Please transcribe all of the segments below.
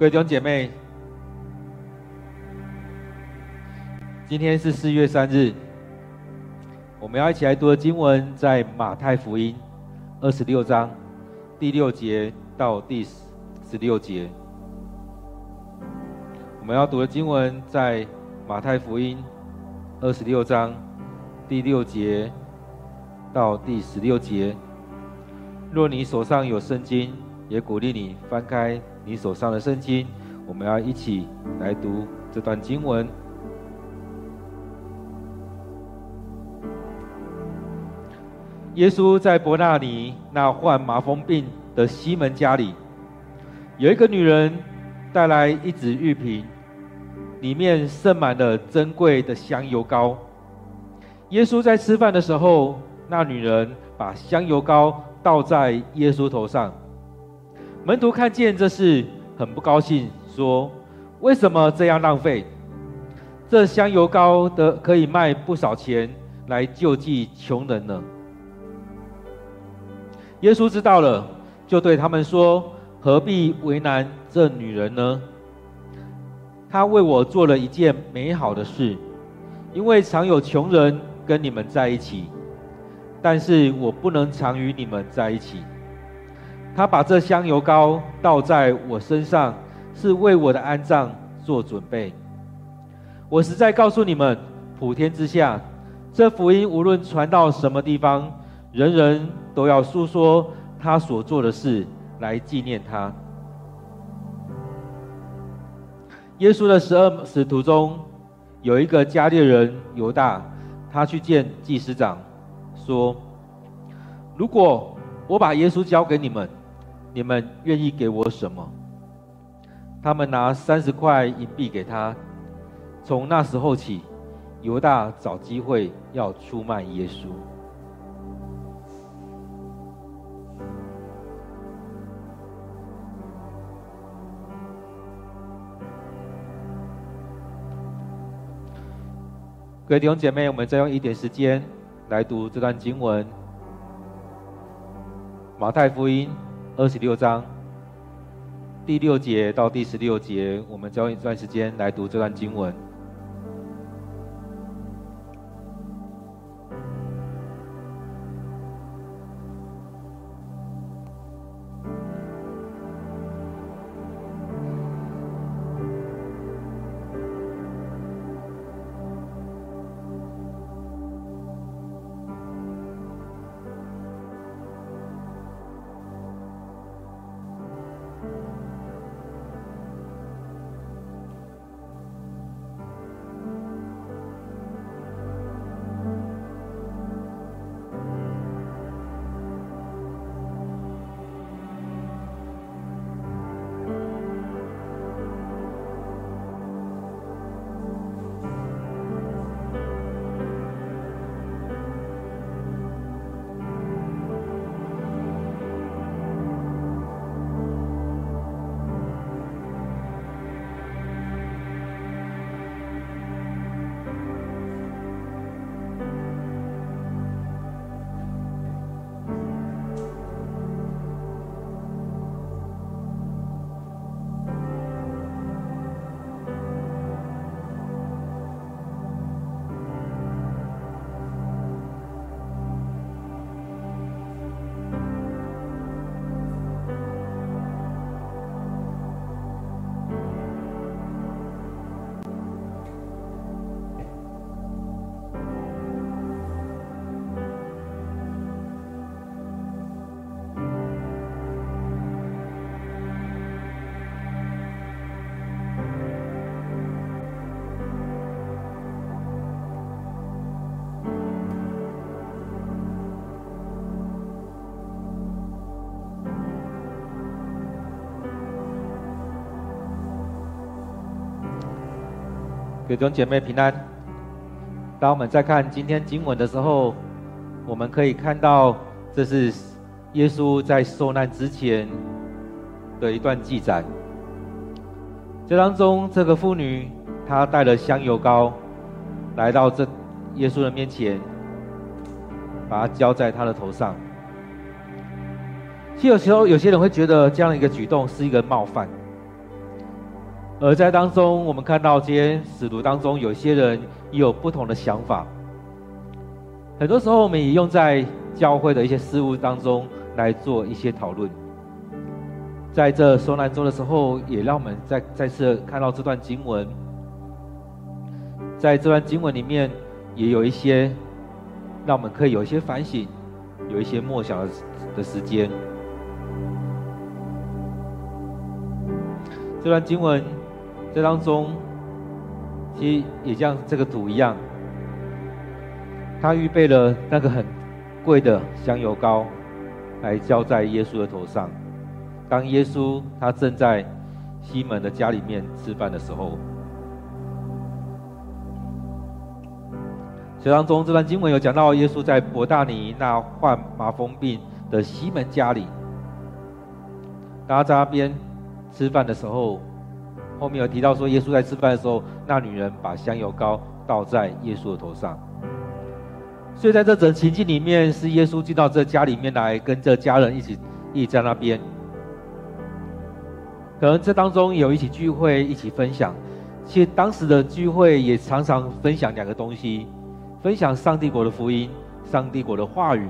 各位弟兄姐妹，今天是四月三日，我们要一起来读的经文在马太福音二十六章第六节到第十六节。我们要读的经文在马太福音二十六章第六节到第十六节。若你手上有圣经，也鼓励你翻开你手上的圣经，我们要一起来读这段经文。耶稣在伯纳尼那患麻风病的西门家里，有一个女人带来一只玉瓶，里面盛满了珍贵的香油膏。耶稣在吃饭的时候，那女人把香油膏倒在耶稣头上。门徒看见这事，很不高兴，说：“为什么这样浪费？这香油膏的可以卖不少钱来救济穷人呢。”耶稣知道了，就对他们说：“何必为难这女人呢？她为我做了一件美好的事，因为常有穷人跟你们在一起，但是我不能常与你们在一起。”他把这香油膏倒在我身上，是为我的安葬做准备。我实在告诉你们，普天之下，这福音无论传到什么地方，人人都要述说他所做的事，来纪念他。耶稣的十二使徒中，有一个加利人犹大，他去见祭司长，说：“如果我把耶稣交给你们，你们愿意给我什么？他们拿三十块银币给他。从那时候起，犹大找机会要出卖耶稣。各位弟兄姐妹，我们再用一点时间来读这段经文，《马太福音》。二十六章第六节到第十六节，我们交一段时间来读这段经文。弟兄姐妹平安。当我们在看今天经文的时候，我们可以看到这是耶稣在受难之前的一段记载。这当中，这个妇女她带了香油膏来到这耶稣的面前，把它浇在他的头上。其实有时候有些人会觉得这样一个举动是一个冒犯，而在当中，我们看到这些使徒当中，有些人也有不同的想法。很多时候，我们也用在教会的一些事务当中来做一些讨论。在这受难中的时候，也让我们再再次看到这段经文。在这段经文里面，也有一些让我们可以有一些反省，有一些默想的的时间。这段经文。这当中，其实也像这个图一样，他预备了那个很贵的香油膏，来浇在耶稣的头上。当耶稣他正在西门的家里面吃饭的时候，这当中这段经文有讲到耶稣在伯大尼那患麻风病的西门家里，大家在那边吃饭的时候。后面有提到说，耶稣在吃饭的时候，那女人把香油膏倒在耶稣的头上。所以在这整情境里面，是耶稣进到这家里面来，跟这家人一起一起在那边。可能这当中有一起聚会，一起分享。其实当时的聚会也常常分享两个东西：分享上帝国的福音，上帝国的话语，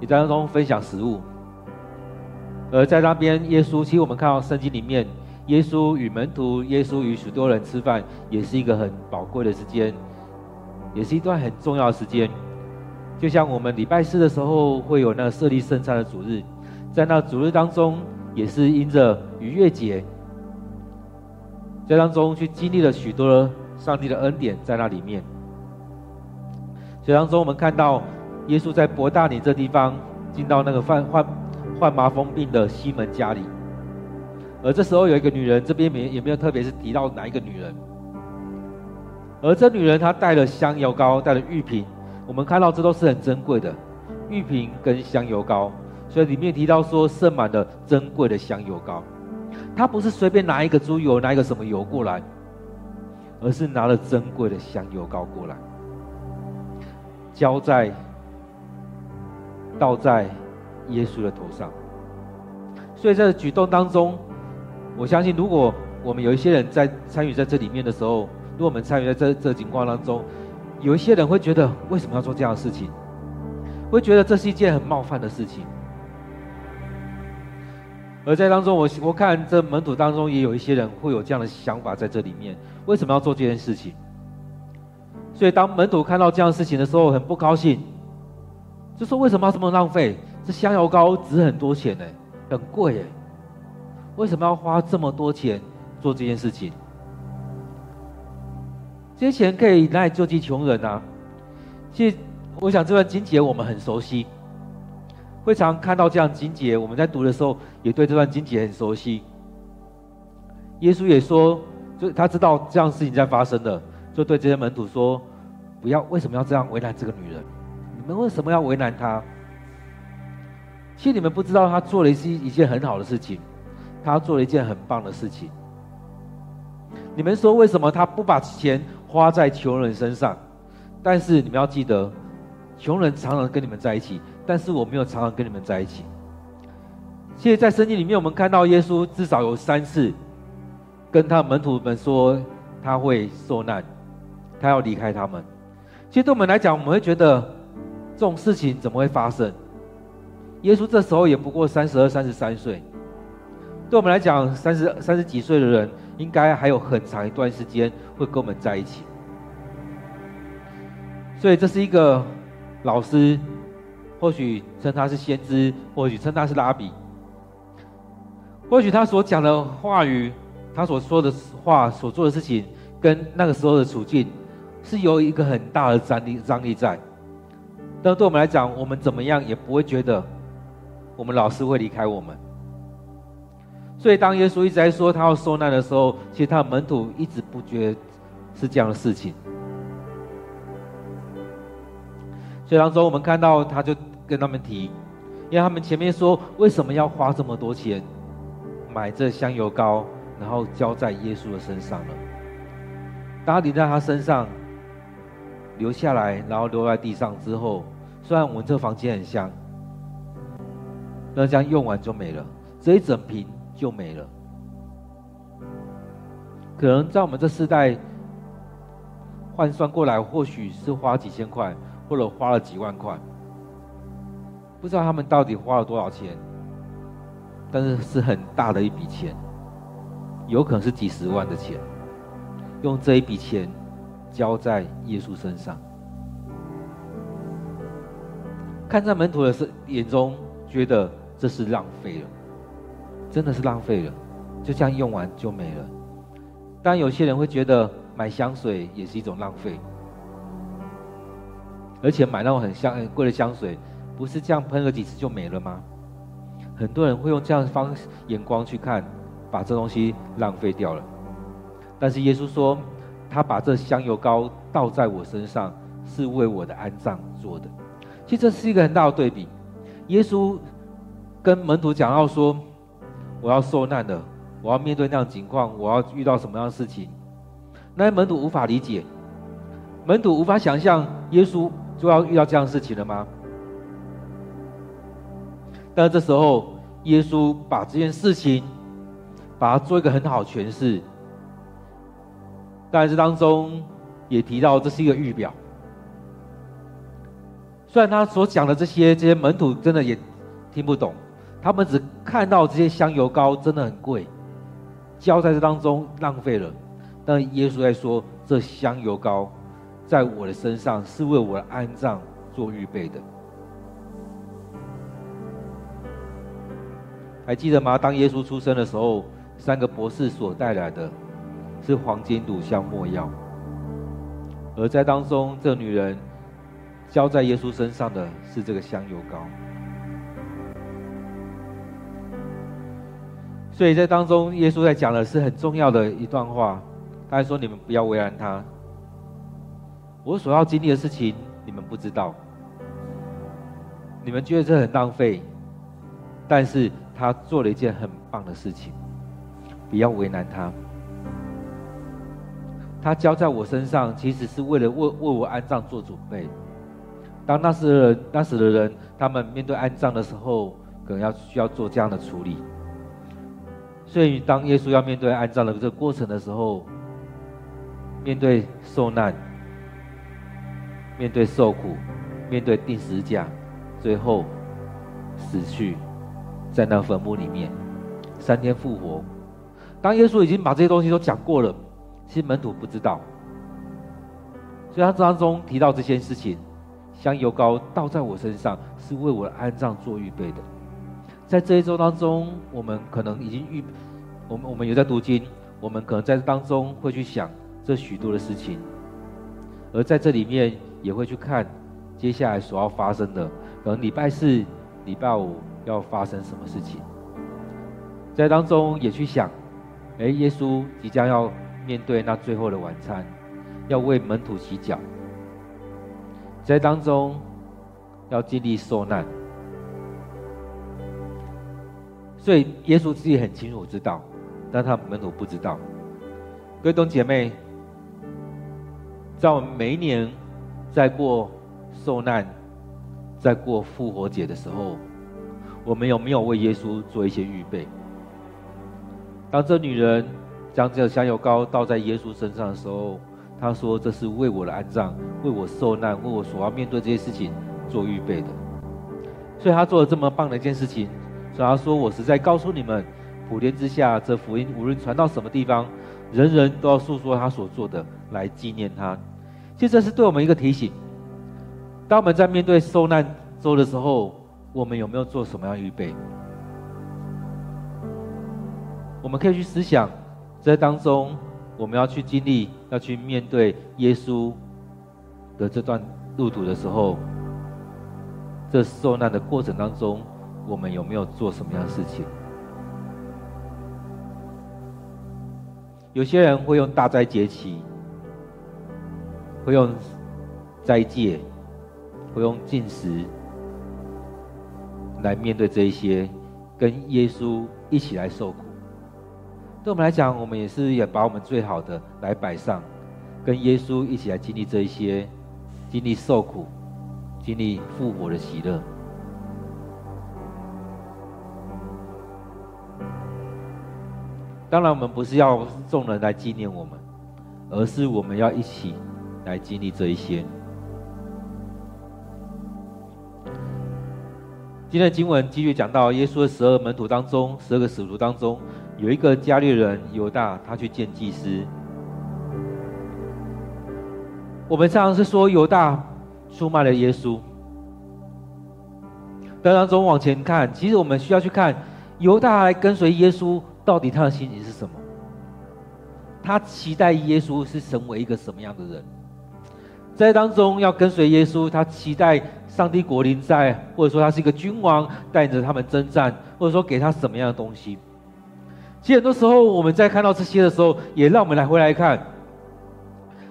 也在当中分享食物。而在那边，耶稣其实我们看到圣经里面。耶稣与门徒，耶稣与许多人吃饭，也是一个很宝贵的时间，也是一段很重要的时间。就像我们礼拜四的时候会有那个设立圣餐的主日，在那主日当中，也是因着逾越节，在当中去经历了许多上帝的恩典在那里面。所以当中我们看到耶稣在伯大尼这地方进到那个患患患麻风病的西门家里。而这时候有一个女人，这边没也没有特别是提到哪一个女人。而这女人她带了香油膏，带了玉瓶，我们看到这都是很珍贵的玉瓶跟香油膏，所以里面提到说盛满了珍贵的香油膏。她不是随便拿一个猪油，拿一个什么油过来，而是拿了珍贵的香油膏过来，浇在倒在耶稣的头上。所以在这举动当中。我相信，如果我们有一些人在参与在这里面的时候，如果我们参与在这这情况当中，有一些人会觉得为什么要做这样的事情？会觉得这是一件很冒犯的事情。而在当中，我我看这门徒当中也有一些人会有这样的想法在这里面，为什么要做这件事情？所以当门徒看到这样的事情的时候，很不高兴，就说为什么要这么浪费？这香油膏值很多钱呢，很贵哎。为什么要花这么多钱做这件事情？这些钱可以拿来救济穷人啊！其实，我想这段经节我们很熟悉，会常看到这样经节。我们在读的时候，也对这段经节很熟悉。耶稣也说，就他知道这样事情在发生的，就对这些门徒说：“不要，为什么要这样为难这个女人？你们为什么要为难她？其实你们不知道，她做了一一件很好的事情。”他做了一件很棒的事情。你们说为什么他不把钱花在穷人身上？但是你们要记得，穷人常常跟你们在一起，但是我没有常常跟你们在一起。其实，在圣经里面，我们看到耶稣至少有三次跟他门徒们说他会受难，他要离开他们。其实对我们来讲，我们会觉得这种事情怎么会发生？耶稣这时候也不过三十二、三十三岁。对我们来讲，三十三十几岁的人，应该还有很长一段时间会跟我们在一起。所以这是一个老师，或许称他是先知，或许称他是拉比，或许他所讲的话语，他所说的话，所做的事情，跟那个时候的处境，是有一个很大的张力张力在。但对我们来讲，我们怎么样也不会觉得，我们老师会离开我们。所以，当耶稣一直在说他要受难的时候，其实他的门徒一直不觉得是这样的事情。所以当中，我们看到他就跟他们提，因为他们前面说为什么要花这么多钱买这香油膏，然后浇在耶稣的身上了。当他淋在他身上，流下来，然后流在地上之后，虽然我们这房间很香，那这样用完就没了，这一整瓶。就没了。可能在我们这世代换算过来，或许是花几千块，或者花了几万块，不知道他们到底花了多少钱，但是是很大的一笔钱，有可能是几十万的钱，用这一笔钱交在耶稣身上，看在门徒的眼中，觉得这是浪费了，真的是浪费了，就这样用完就没了。当然，有些人会觉得买香水也是一种浪费，而且买那种很香、很贵的香水，不是这样喷了几次就没了吗？很多人会用这样方眼光去看，把这东西浪费掉了。但是耶稣说，他把这香油膏倒在我身上，是为我的安葬做的。其实这是一个很大的对比。耶稣跟门徒讲到说，我要受难的。我要面对那样情况，我要遇到什么样的事情？那些门徒无法理解，门徒无法想象耶稣就要遇到这样的事情了吗？但是这时候，耶稣把这件事情，把它做一个很好诠释。但是当中也提到这是一个预表。虽然他所讲的这些，这些门徒真的也听不懂，他们只看到这些香油膏真的很贵。交在这当中浪费了，但耶稣在说：“这香油膏在我的身上是为我的安葬做预备的。”还记得吗？当耶稣出生的时候，三个博士所带来的是黄金、乳香、没药，而在当中，这女人交在耶稣身上的是这个香油膏。所以在当中，耶稣在讲的是很重要的一段话。他还说：“你们不要为难他，我所要经历的事情，你们不知道。你们觉得这很浪费，但是他做了一件很棒的事情，不要为难他。他交在我身上，其实是为了为为我安葬做准备。当那时的人，那时的人，他们面对安葬的时候，可能要需要做这样的处理。”所以，当耶稣要面对安葬的这个过程的时候，面对受难，面对受苦，面对钉十字架，最后死去在那坟墓里面，三天复活。当耶稣已经把这些东西都讲过了，其实门徒不知道。所以他当中提到这件事情，香油膏倒在我身上，是为我的安葬做预备的。在这一周当中，我们可能已经预，我们我们有在读经，我们可能在当中会去想这许多的事情，而在这里面也会去看接下来所要发生的，可能礼拜四、礼拜五要发生什么事情，在当中也去想，哎，耶稣即将要面对那最后的晚餐，要为门徒洗脚，在当中要经历受难。所以耶稣自己很清楚知道，但他门徒不知道。各位弟兄姐妹，在我们每一年在过受难、在过复活节的时候，我们有没有为耶稣做一些预备？当这女人将这香油膏倒在耶稣身上的时候，她说：“这是为我的安葬，为我受难，为我所要面对这些事情做预备的。”所以她做了这么棒的一件事情。所以他说：“我实在告诉你们，普天之下，这福音无论传到什么地方，人人都要诉说他所做的，来纪念他。其实这是对我们一个提醒。当我们在面对受难周的时候，我们有没有做什么样预备？我们可以去思想，在当中我们要去经历、要去面对耶稣的这段路途的时候，这受难的过程当中。”我们有没有做什么样的事情？有些人会用大斋节期，会用斋戒，会用禁食来面对这一些，跟耶稣一起来受苦。对我们来讲，我们也是也把我们最好的来摆上，跟耶稣一起来经历这一些，经历受苦，经历复活的喜乐。当然，我们不是要众人来纪念我们，而是我们要一起来经历这一些。今天的经文继续讲到，耶稣的十二门徒当中，十二个使徒当中，有一个加略人犹大，他去见祭司。我们常常是说犹大出卖了耶稣。当中往前看，其实我们需要去看犹大来跟随耶稣。到底他的心情是什么？他期待耶稣是成为一个什么样的人？在当中要跟随耶稣，他期待上帝国临在，或者说他是一个君王，带着他们征战，或者说给他什么样的东西？其实很多时候我们在看到这些的时候，也让我们来回来看，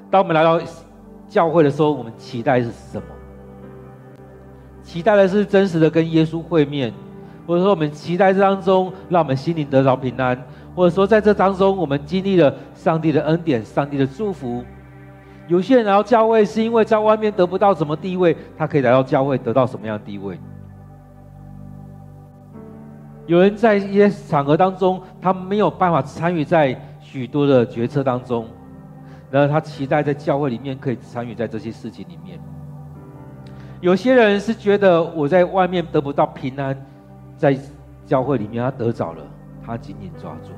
当我们来到教会的时候，我们期待是什么？期待的是真实的跟耶稣会面。或者说，我们期待这当中，让我们心灵得到平安；或者说，在这当中，我们经历了上帝的恩典、上帝的祝福。有些人来到教会，是因为在外面得不到什么地位，他可以来到教会得到什么样的地位？有人在一些场合当中，他没有办法参与在许多的决策当中，然后他期待在教会里面可以参与在这些事情里面。有些人是觉得我在外面得不到平安。在教会里面，他得着了，他紧紧抓住。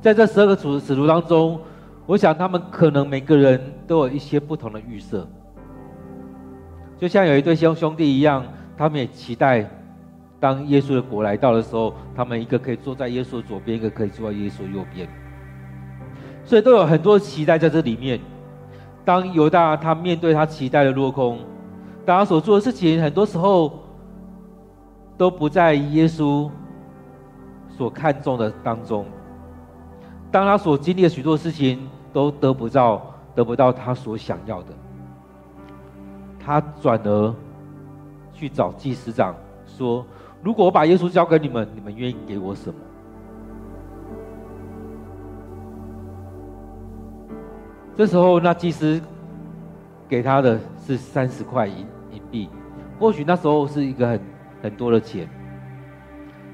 在这十二个主使徒当中，我想他们可能每个人都有一些不同的预设，就像有一对兄兄弟一样，他们也期待当耶稣的国来到的时候，他们一个可以坐在耶稣左边，一个可以坐在耶稣右边，所以都有很多期待在这里面。当犹大他面对他期待的落空，当他所做的事情，很多时候。都不在耶稣所看重的当中。当他所经历的许多事情都得不到，得不到他所想要的，他转而去找祭司长说：“如果我把耶稣交给你们，你们愿意给我什么？”这时候，那祭司给他的是三十块银银币，或许那时候是一个很。很多的钱，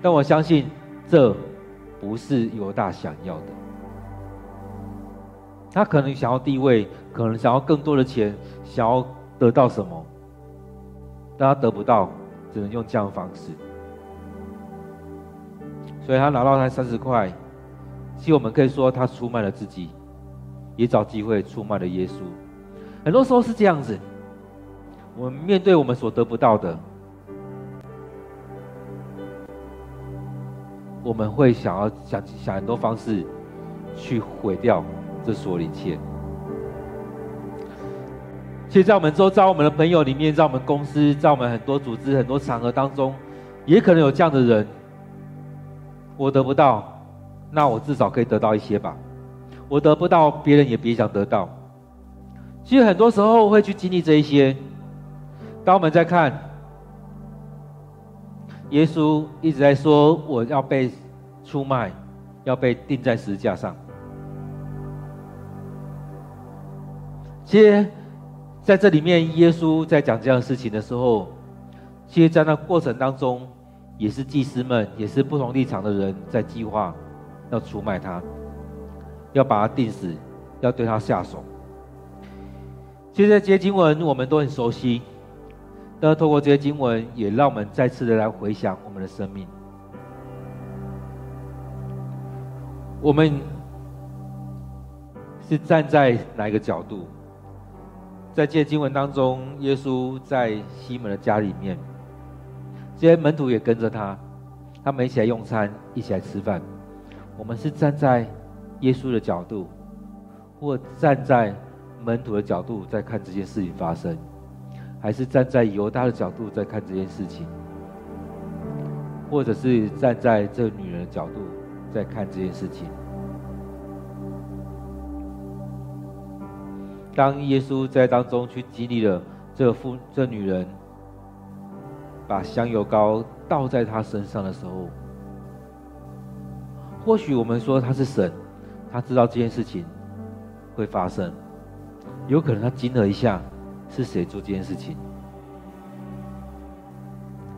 但我相信这不是犹大想要的。他可能想要地位，可能想要更多的钱，想要得到什么，但他得不到，只能用这样的方式。所以他拿到那三十块，其实我们可以说他出卖了自己，也找机会出卖了耶稣。很多时候是这样子，我们面对我们所得不到的。我们会想要想想很多方式，去毁掉这所有一切。其实，在我们周遭、我们的朋友里面，在我们公司、在我们很多组织、很多场合当中，也可能有这样的人。我得不到，那我至少可以得到一些吧。我得不到，别人也别想得到。其实很多时候会去经历这一些。当我们在看。耶稣一直在说：“我要被出卖，要被钉在十字架上。”其实，在这里面，耶稣在讲这样的事情的时候，其实，在那过程当中，也是祭司们，也是不同立场的人在计划要出卖他，要把他钉死，要对他下手。其实，这些经文我们都很熟悉。那透过这些经文，也让我们再次的来回想我们的生命。我们是站在哪一个角度？在这些经文当中，耶稣在西门的家里面，这些门徒也跟着他，他们一起来用餐，一起来吃饭。我们是站在耶稣的角度，或站在门徒的角度，在看这件事情发生。还是站在犹大的角度在看这件事情，或者是站在这女人的角度在看这件事情。当耶稣在当中去激励了这妇这女人把香油膏倒在她身上的时候，或许我们说他是神，他知道这件事情会发生，有可能他惊了一下。是谁做这件事情？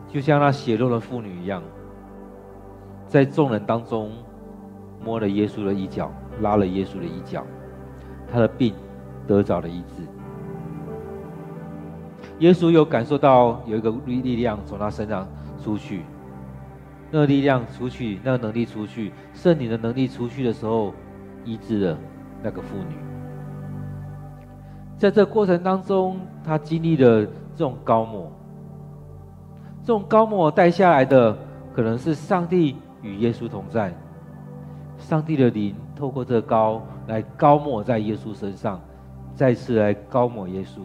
就像那血肉的妇女一样，在众人当中摸了耶稣的衣角，拉了耶稣的衣角，他的病得着了医治。耶稣有感受到有一个力力量从他身上出去，那个力量出去，那个能力出去，圣灵的能力出去的时候，医治了那个妇女。在这过程当中，他经历了这种高抹，这种高抹带下来的，可能是上帝与耶稣同在，上帝的灵透过这个膏来高抹在耶稣身上，再次来高抹耶稣。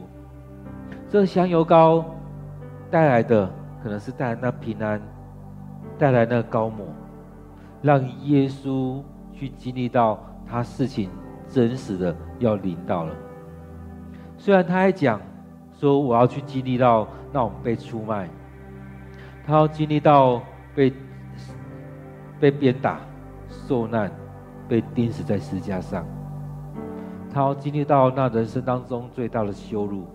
这香油膏带来的，可能是带来那平安，带来那高抹，让耶稣去经历到他事情真实的要临到了。虽然他还讲说我要去经历到那种被出卖，他要经历到被被鞭打、受难、被钉死在十字架上，他要经历到那人生当中最大的羞辱、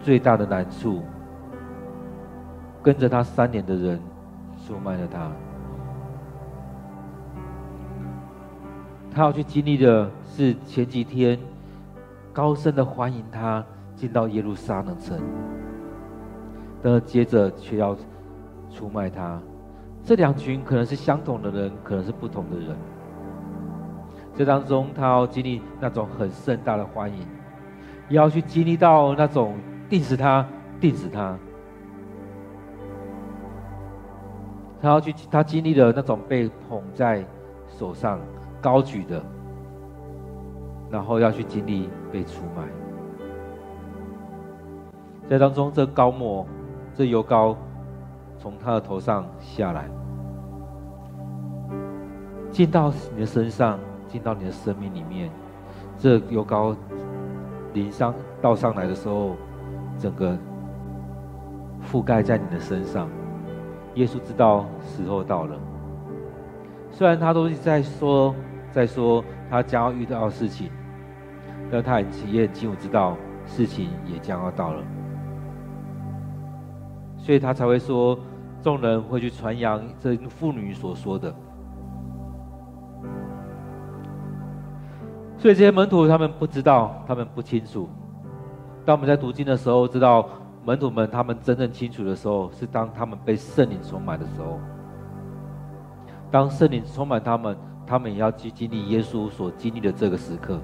最大的难处。跟着他三年的人出卖了他，他要去经历的是前几天高声的欢迎他进到耶路撒冷城，但接着却要出卖他。这两群可能是相同的人，可能是不同的人。这当中，他要经历那种很盛大的欢迎，也要去经历到那种钉死他、钉死他。他要去，他经历了那种被捧在手上、高举的，然后要去经历被出卖。在当中，这膏抹，这油膏从他的头上下来，进到你的身上，进到你的生命里面。这油膏淋上、倒上来的时候，整个覆盖在你的身上。耶稣知道时候到了，虽然他都是在说，在说他将要遇到的事情，但他很也很清楚知道事情也将要到了，所以他才会说，众人会去传扬这妇女所说的。所以这些门徒他们不知道，他们不清楚。当我们在读经的时候，知道。门徒们，他们真正清楚的时候，是当他们被圣灵充满的时候。当圣灵充满他们，他们也要去经历耶稣所经历的这个时刻。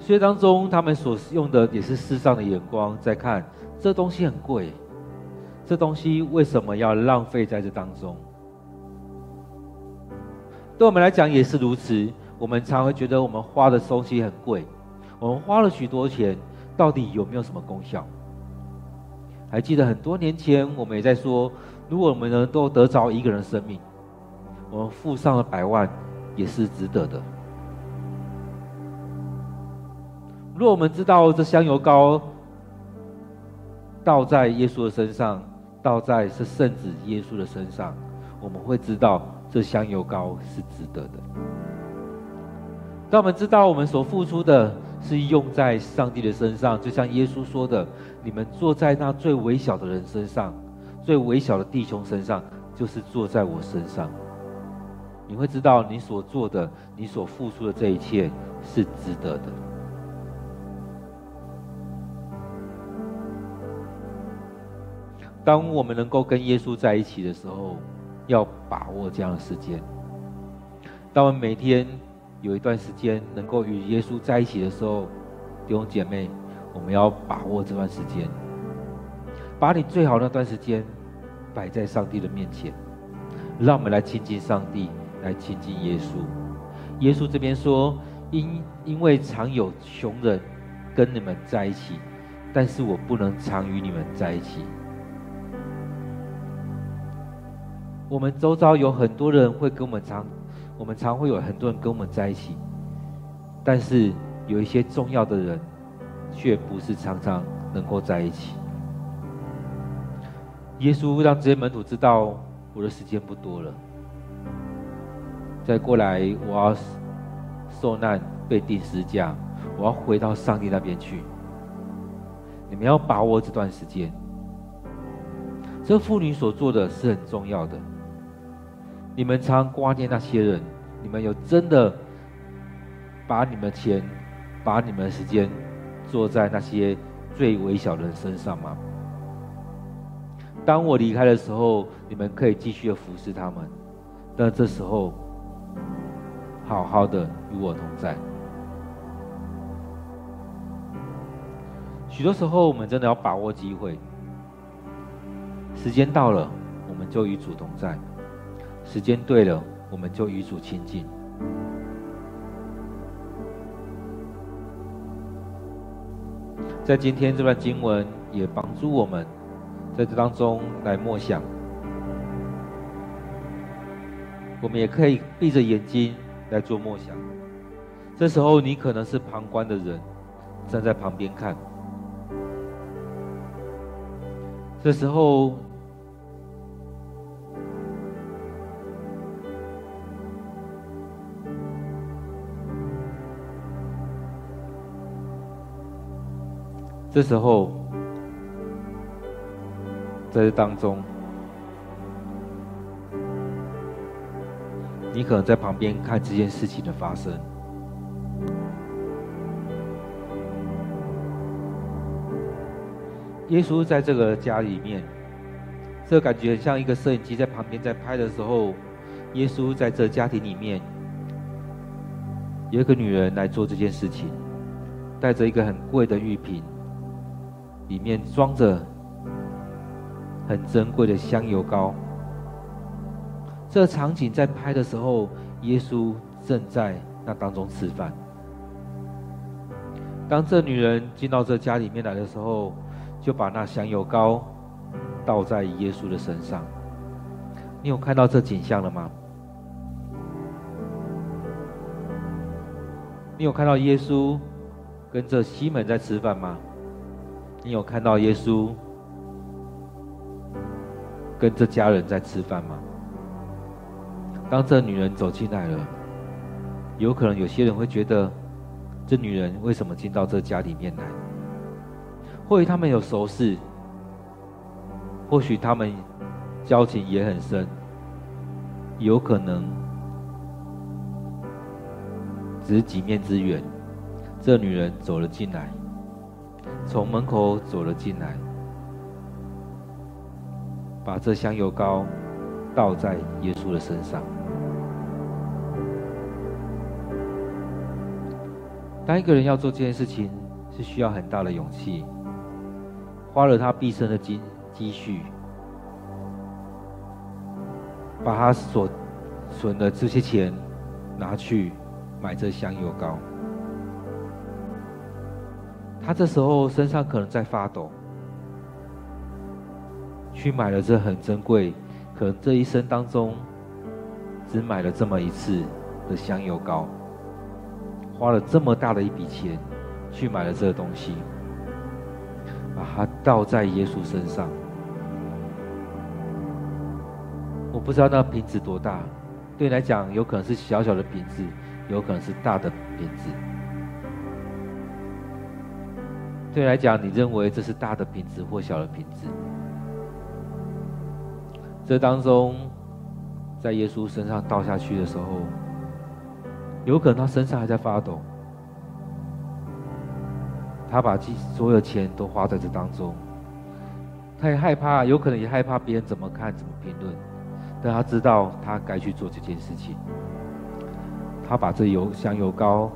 所以当中，他们所用的也是世上的眼光，在看这东西很贵，这东西为什么要浪费在这当中？对我们来讲也是如此。我们常会觉得我们花的东西很贵。我们花了许多钱，到底有没有什么功效？还记得很多年前，我们也在说，如果我们能够得着一个人生命，我们付上了百万也是值得的。如果我们知道这香油膏倒在耶稣的身上，倒在是圣子耶稣的身上，我们会知道这香油膏是值得的。当我们知道我们所付出的，是用在上帝的身上，就像耶稣说的：“你们坐在那最微小的人身上，最微小的弟兄身上，就是坐在我身上。”你会知道你所做的、你所付出的这一切是值得的。当我们能够跟耶稣在一起的时候，要把握这样的时间。当我们每天。有一段时间能够与耶稣在一起的时候，弟兄姐妹，我们要把握这段时间，把你最好那段时间摆在上帝的面前，让我们来亲近上帝，来亲近耶稣。耶稣这边说：“因因为常有穷人跟你们在一起，但是我不能常与你们在一起。”我们周遭有很多人会跟我们常。我们常会有很多人跟我们在一起，但是有一些重要的人，却不是常常能够在一起。耶稣让这些门徒知道，我的时间不多了，再过来我要受难、被钉十架，我要回到上帝那边去。你们要把握这段时间。这妇女所做的是很重要的。你们常挂念那些人，你们有真的把你们的钱、把你们的时间做在那些最微小的人身上吗？当我离开的时候，你们可以继续的服侍他们，但这时候，好好的与我同在。许多时候，我们真的要把握机会。时间到了，我们就与主同在；时间对了，我们就与主亲近。在今天这段经文，也帮助我们在这当中来默想。我们也可以闭着眼睛来做默想。这时候，你可能是旁观的人，站在旁边看。这时候，这时候，在这当中，你可能在旁边看这件事情的发生。耶稣在这个家里面，这感觉像一个摄影机在旁边在拍的时候，耶稣在这家庭里面，有一个女人来做这件事情，带着一个很贵的玉瓶，里面装着很珍贵的香油膏。这个场景在拍的时候，耶稣正在那当中吃饭。当这女人进到这家里面来的时候，就把那香油膏倒在耶稣的身上。你有看到这景象了吗？你有看到耶稣跟着西门在吃饭吗？你有看到耶稣跟这家人在吃饭吗？当这女人走进来了，有可能有些人会觉得，这女人为什么进到这家里面来？或许他们有熟识，或许他们交情也很深，有可能只是几面之缘。这女人走了进来，从门口走了进来，把这香油膏倒在耶稣的身上。当一个人要做这件事情，是需要很大的勇气。花了他毕生的积积蓄，把他所存的这些钱拿去买这香油膏。他这时候身上可能在发抖，去买了这很珍贵，可能这一生当中只买了这么一次的香油膏，花了这么大的一笔钱去买了这个东西。把它倒在耶稣身上。我不知道那瓶子多大，对你来讲有可能是小小的瓶子，有可能是大的瓶子。对来讲，你认为这是大的瓶子或小的瓶子？这当中，在耶稣身上倒下去的时候，有可能他身上还在发抖。他把所有钱都花在这当中，他也害怕，有可能也害怕别人怎么看、怎么评论，但他知道他该去做这件事情。他把这油香油膏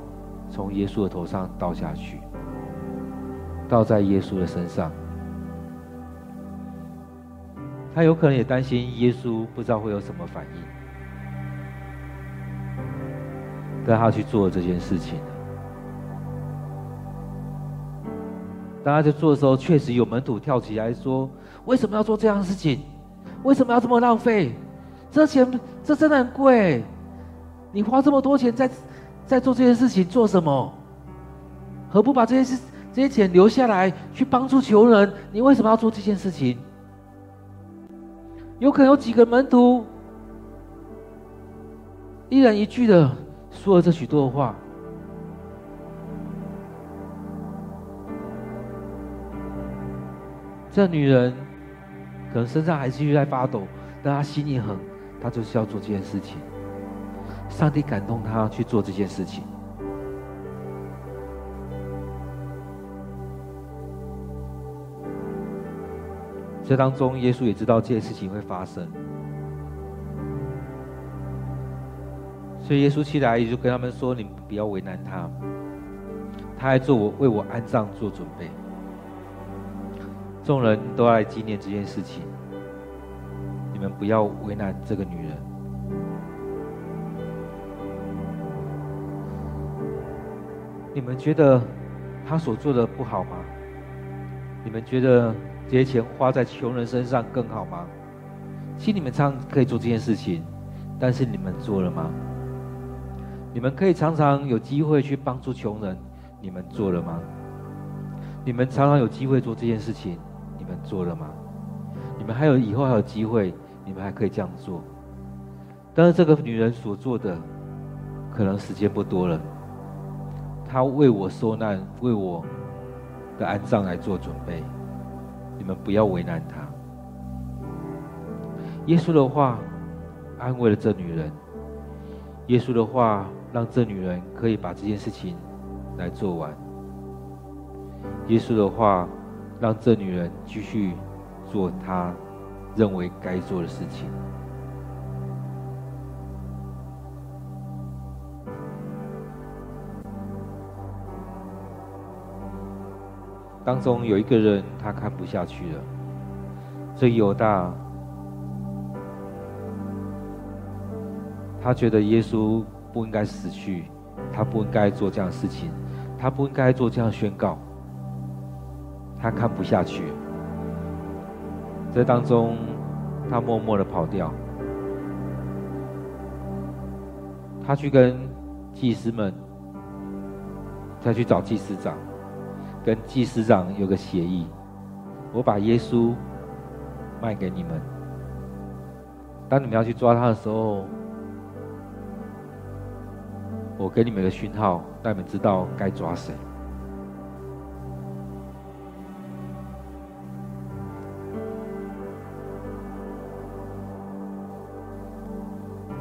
从耶稣的头上倒下去，倒在耶稣的身上。他有可能也担心耶稣不知道会有什么反应，但他去做这件事情。当他在做的时候，确实有门徒跳起来说：“为什么要做这样的事情？为什么要这么浪费？这钱这真的很贵，你花这么多钱在在做这件事情做什么？何不把这件事这些钱留下来去帮助穷人？你为什么要做这件事情？”有可能有几个门徒一人一句的说了这许多的话。这女人可能身上还继续在发抖，但她心一横，她就是要做这件事情。上帝感动她去做这件事情。这当中，耶稣也知道这件事情会发生，所以耶稣起来也就跟他们说：“你们不要为难他，他还做我为我安葬做准备。”众人都来纪念这件事情，你们不要为难这个女人。你们觉得他所做的不好吗？你们觉得？这些钱花在穷人身上更好吗？其实你们常常可以做这件事情，但是你们做了吗？你们可以常常有机会去帮助穷人，你们做了吗？你们常常有机会做这件事情，你们做了吗？你们还有以后还有机会，你们还可以这样做。但是这个女人所做的，可能时间不多了。她为我受难，为我的安葬来做准备。你们不要为难他。耶稣的话安慰了这女人，耶稣的话让这女人可以把这件事情来做完。耶稣的话让这女人继续做她认为该做的事情。当中有一个人，他看不下去了。所以犹大，他觉得耶稣不应该死去，他不应该做这样的事情，他不应该做这样宣告。他看不下去。这当中，他默默的跑掉。他去跟祭司们，再去找祭司长。跟祭司长有个协议，我把耶稣卖给你们。当你们要去抓他的时候，我给你们一个讯号，让你们知道该抓谁。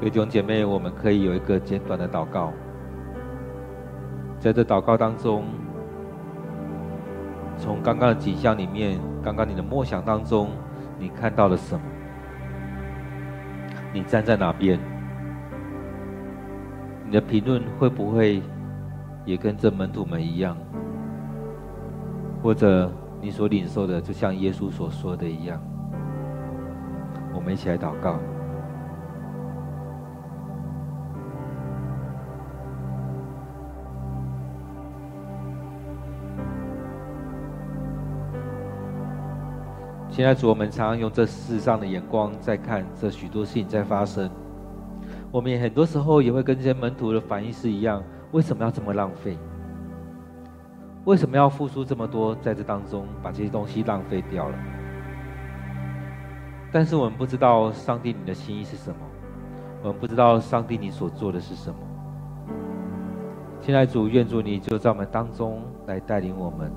弟兄姐妹，我们可以有一个简短的祷告，在这祷告当中。从刚刚的景象里面，刚刚你的默想当中，你看到了什么？你站在哪边？你的评论会不会也跟这门徒们一样？或者你所领受的，就像耶稣所说的一样？我们一起来祷告。现在主，我们常常用这世上的眼光在看这许多事情在发生，我们也很多时候也会跟这些门徒的反应是一样：为什么要这么浪费？为什么要付出这么多在这当中，把这些东西浪费掉了？但是我们不知道上帝你的心意是什么，我们不知道上帝你所做的是什么。现在主，愿主你就在我们当中来带领我们，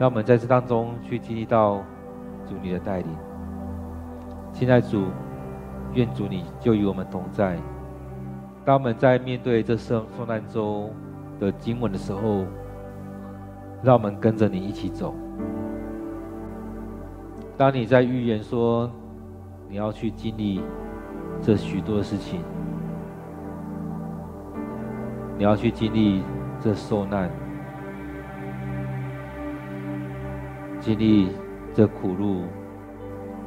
让我们在这当中去经历到。主你的带领，现在主，愿主你就与我们同在。当我们在面对这受受难周的经文的时候，让我们跟着你一起走。当你在预言说你要去经历这许多的事情，你要去经历这受难，经历。这苦路，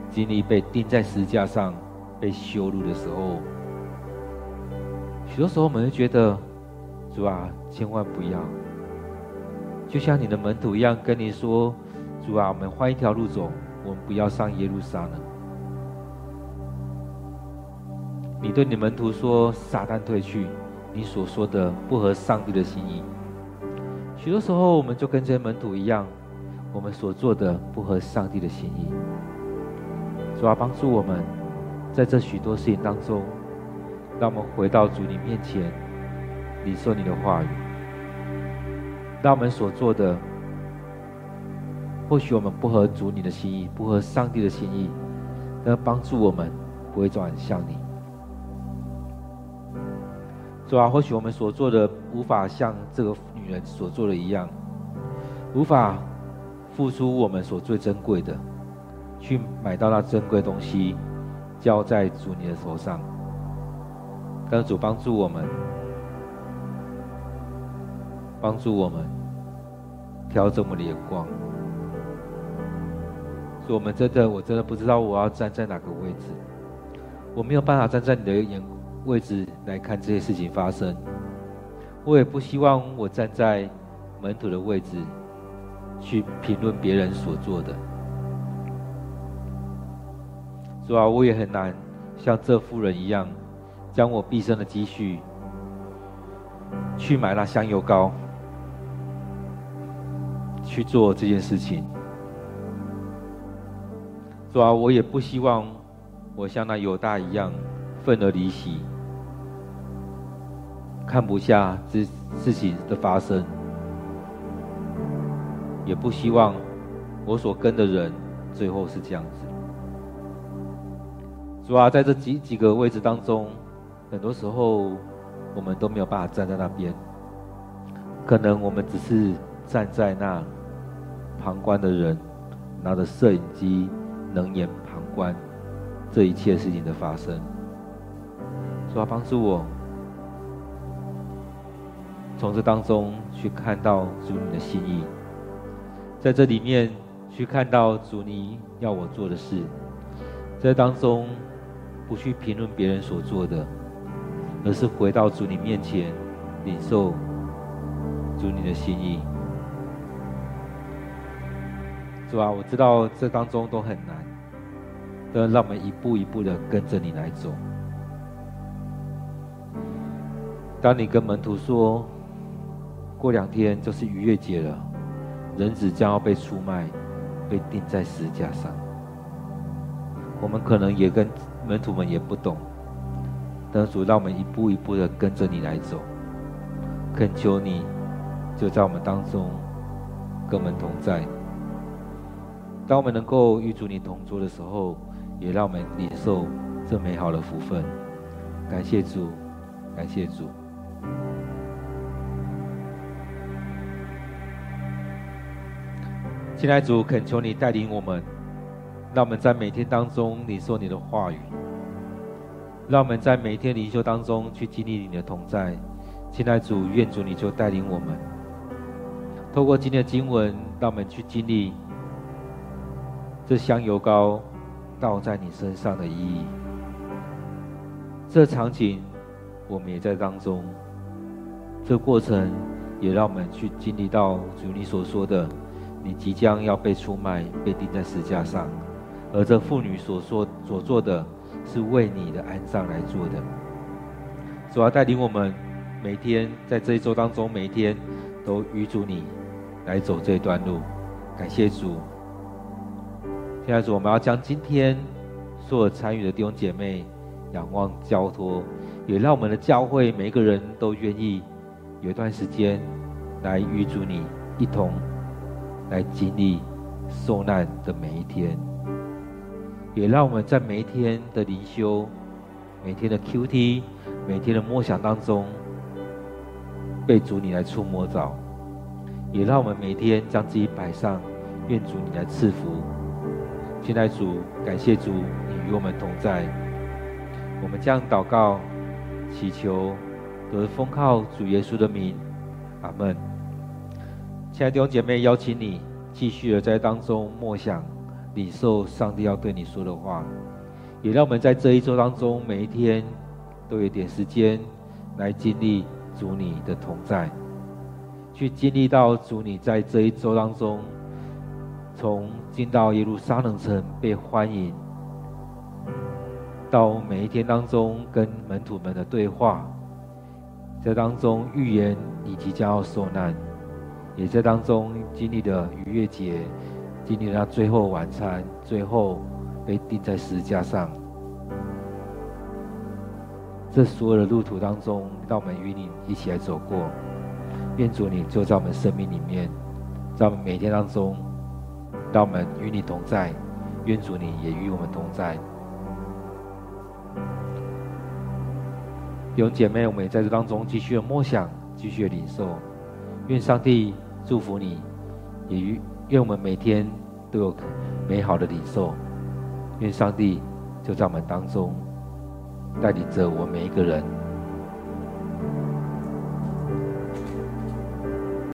经历被钉在十字架上、被羞辱的时候，许多时候我们会觉得，主啊，千万不要，就像你的门徒一样跟你说，主啊，我们换一条路走，我们不要上耶路撒冷。你对你门徒说，撒旦退去，你所说的不合上帝的心意。许多时候，我们就跟这些门徒一样。我们所做的不合上帝的心意，主啊，帮助我们，在这许多事情当中，让我们回到主你面前，领受你的话语。让我们所做的或许我们不合主你的心意，不合上帝的心意，但帮助我们不会转向你。主啊，或许我们所做的无法像这个女人所做的一样，无法付出我们所最珍贵的，去买到那珍贵东西，交在主你的手上。但是主帮助我们，帮助我们调整我们的眼光。所以我们真的，我真的不知道我要站在哪个位置，我没有办法站在你的眼位置来看这些事情发生。我也不希望我站在门徒的位置去评论别人所做的。主啊，我也很难像这妇人一样。将我毕生的积蓄去买那香油膏，去做这件事情。主啊，我也不希望我像那犹大一样愤而离席，看不下这事情的发生，也不希望我所跟的人最后是这样子。主啊，在这几几个位置当中。很多时候，我们都没有办法站在那边。可能我们只是站在那旁观的人，拿着摄影机冷眼旁观这一切事情的发生。主啊，帮助我从这当中去看到主你的心意，在这里面去看到主你要我做的事，在当中不去评论别人所做的。而是回到主你面前，领受主你的心意，是吧？我知道这当中都很难，都让我们一步一步的跟着你来走。当你跟门徒说，过两天就是逾越节了，人子将要被出卖，被钉在十字架上，我们可能也跟门徒们也不懂。但主，让我们一步一步的跟着你来走，恳求你就在我们当中跟我们同在。当我们能够与主你同桌的时候，也让我们领受这美好的福分。感谢主，感谢主。亲爱的主，恳求你带领我们，让我们在每天当中领受你的话语。让我们在每天灵修当中去经历你的同在，亲爱的主，愿主你就带领我们，透过今天的经文，让我们去经历这香油膏倒在你身上的意义。这场景我们也在当中，这过程也让我们去经历到主你所说的，你即将要被出卖，被钉在十字架上，而这妇女所说所做的。是为你的安葬来做的，主要带领我们每天在这一周当中，每一天都与主你来走这段路。感谢主，现在主，我们要将今天所有参与的弟兄姐妹仰望交托，也让我们的教会每个人都愿意有一段时间来与主你一同来经历受难的每一天。也让我们在每一天的灵修、每天的 QT、每天的默想当中，被主你来触摸着；也让我们每天将自己摆上，愿主你来赐福。现在主，感谢主，你与我们同在。我们将祷告、祈求，都是奉靠主耶稣的名。阿门。亲爱的弟兄姐妹，邀请你继续的在当中默想。领受上帝要对你说的话，也让我们在这一周当中，每一天都有点时间来经历主你的同在，去经历到主你在这一周当中，从进到耶路撒冷城被欢迎，到每一天当中跟门徒们的对话，在当中预言你即将要受难，也在当中经历的逾越节。经历了他最后晚餐，最后被钉在十字架上。这所有的路途当中，让我们与你一起来走过。愿主你就在我们生命里面，在我们每天当中让我们与你同在，愿主你也与我们同在。弟兄姐妹，我们也在这当中继续的默想，继续的领受。愿上帝祝福你，也愿我们每天都有美好的领受。愿上帝就在我们当中带领着我们每一个人。